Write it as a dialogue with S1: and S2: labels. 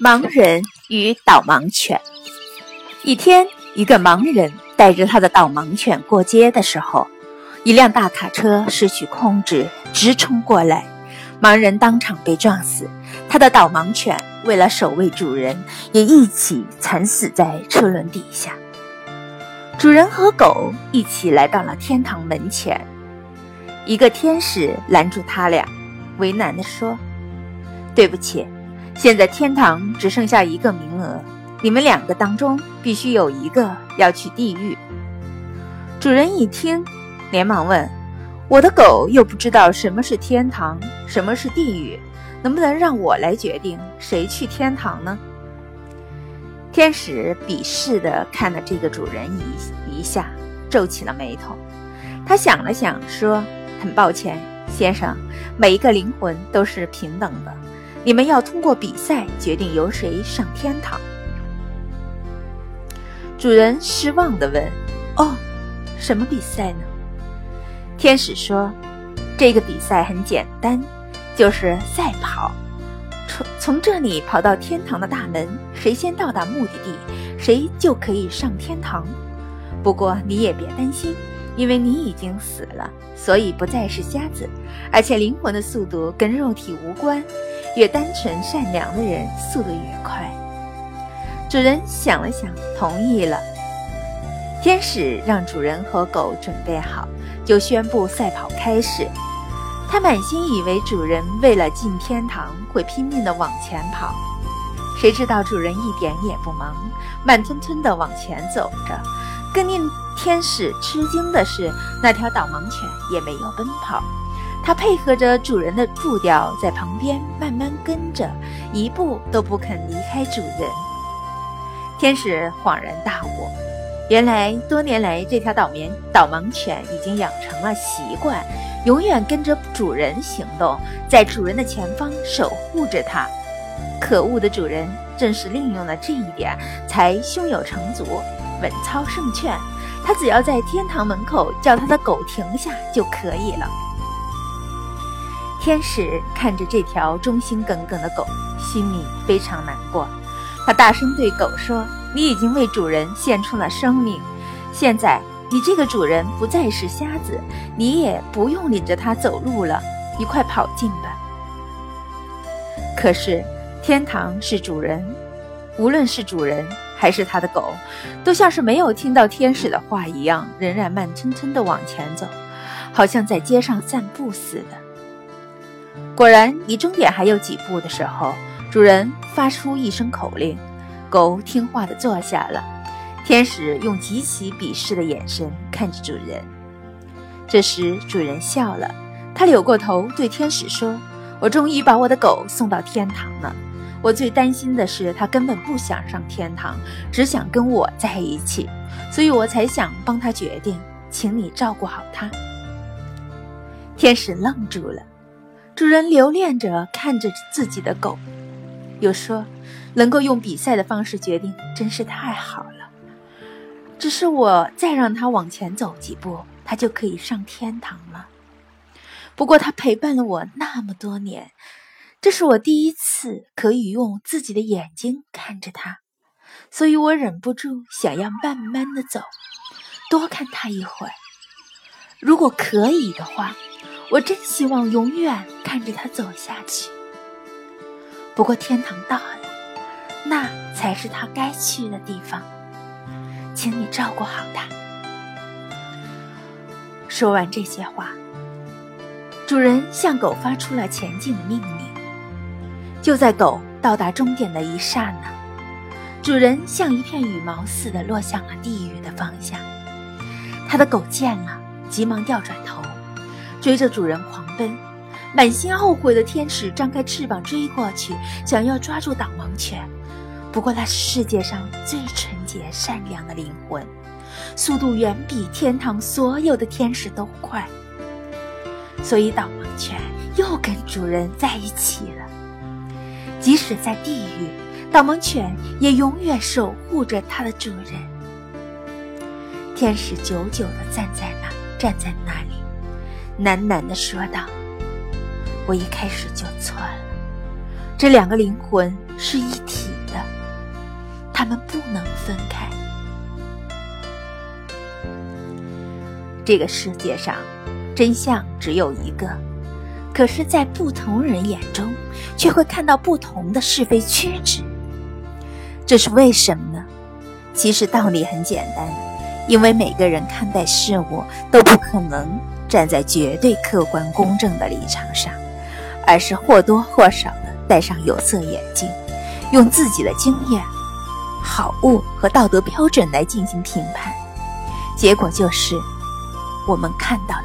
S1: 盲人与导盲犬。一天，一个盲人带着他的导盲犬过街的时候，一辆大卡车失去控制，直冲过来，盲人当场被撞死。他的导盲犬为了守卫主人，也一起惨死在车轮底下。主人和狗一起来到了天堂门前，一个天使拦住他俩，为难地说：“对不起，现在天堂只剩下一个名额，你们两个当中必须有一个要去地狱。”主人一听，连忙问：“我的狗又不知道什么是天堂，什么是地狱，能不能让我来决定谁去天堂呢？”天使鄙视地看了这个主人一一下，皱起了眉头。他想了想，说：“很抱歉，先生，每一个灵魂都是平等的。你们要通过比赛决定由谁上天堂。”主人失望地问：“哦，什么比赛呢？”天使说：“这个比赛很简单，就是赛跑。”从从这里跑到天堂的大门，谁先到达目的地，谁就可以上天堂。不过你也别担心，因为你已经死了，所以不再是瞎子。而且灵魂的速度跟肉体无关，越单纯善良的人速度越快。主人想了想，同意了。天使让主人和狗准备好，就宣布赛跑开始。他满心以为主人为了进天堂会拼命地往前跑，谁知道主人一点也不忙，慢吞吞地往前走着。更令天使吃惊的是，那条导盲犬也没有奔跑，它配合着主人的步调在旁边慢慢跟着，一步都不肯离开主人。天使恍然大悟，原来多年来这条导盲导盲犬已经养成了习惯。永远跟着主人行动，在主人的前方守护着它。可恶的主人正是利用了这一点，才胸有成竹，稳操胜券。他只要在天堂门口叫他的狗停下就可以了。天使看着这条忠心耿耿的狗，心里非常难过。他大声对狗说：“你已经为主人献出了生命，现在。”你这个主人不再是瞎子，你也不用领着他走路了，你快跑进吧。可是天堂是主人，无论是主人还是他的狗，都像是没有听到天使的话一样，仍然慢吞吞地往前走，好像在街上散步似的。果然，离终点还有几步的时候，主人发出一声口令，狗听话地坐下了。天使用极其鄙视的眼神看着主人。这时，主人笑了，他扭过头对天使说：“我终于把我的狗送到天堂了。我最担心的是，它根本不想上天堂，只想跟我在一起，所以我才想帮他决定，请你照顾好它。”天使愣住了，主人留恋着看着自己的狗，又说：“能够用比赛的方式决定，真是太好了。”只是我再让他往前走几步，他就可以上天堂了。不过他陪伴了我那么多年，这是我第一次可以用自己的眼睛看着他，所以我忍不住想要慢慢的走，多看他一会儿。如果可以的话，我真希望永远看着他走下去。不过天堂到了，那才是他该去的地方。请你照顾好它。说完这些话，主人向狗发出了前进的命令。就在狗到达终点的一刹那，主人像一片羽毛似的落向了地狱的方向。他的狗见了，急忙调转头，追着主人狂奔。满心懊悔的天使张开翅膀追过去，想要抓住导盲犬。不过，那是世界上最纯洁善良的灵魂，速度远比天堂所有的天使都快。所以，导盲犬又跟主人在一起了。即使在地狱，导盲犬也永远守护着它的主人。天使久久地站在那，站在那里，喃喃地说道：“我一开始就错了。”这两个灵魂是一体的，他们不能分开。这个世界上，真相只有一个，可是，在不同人眼中，却会看到不同的是非曲直。这是为什么呢？其实道理很简单，因为每个人看待事物都不可能站在绝对客观公正的立场上，而是或多或少的戴上有色眼镜，用自己的经验、好恶和道德标准来进行评判，结果就是。我们看到了。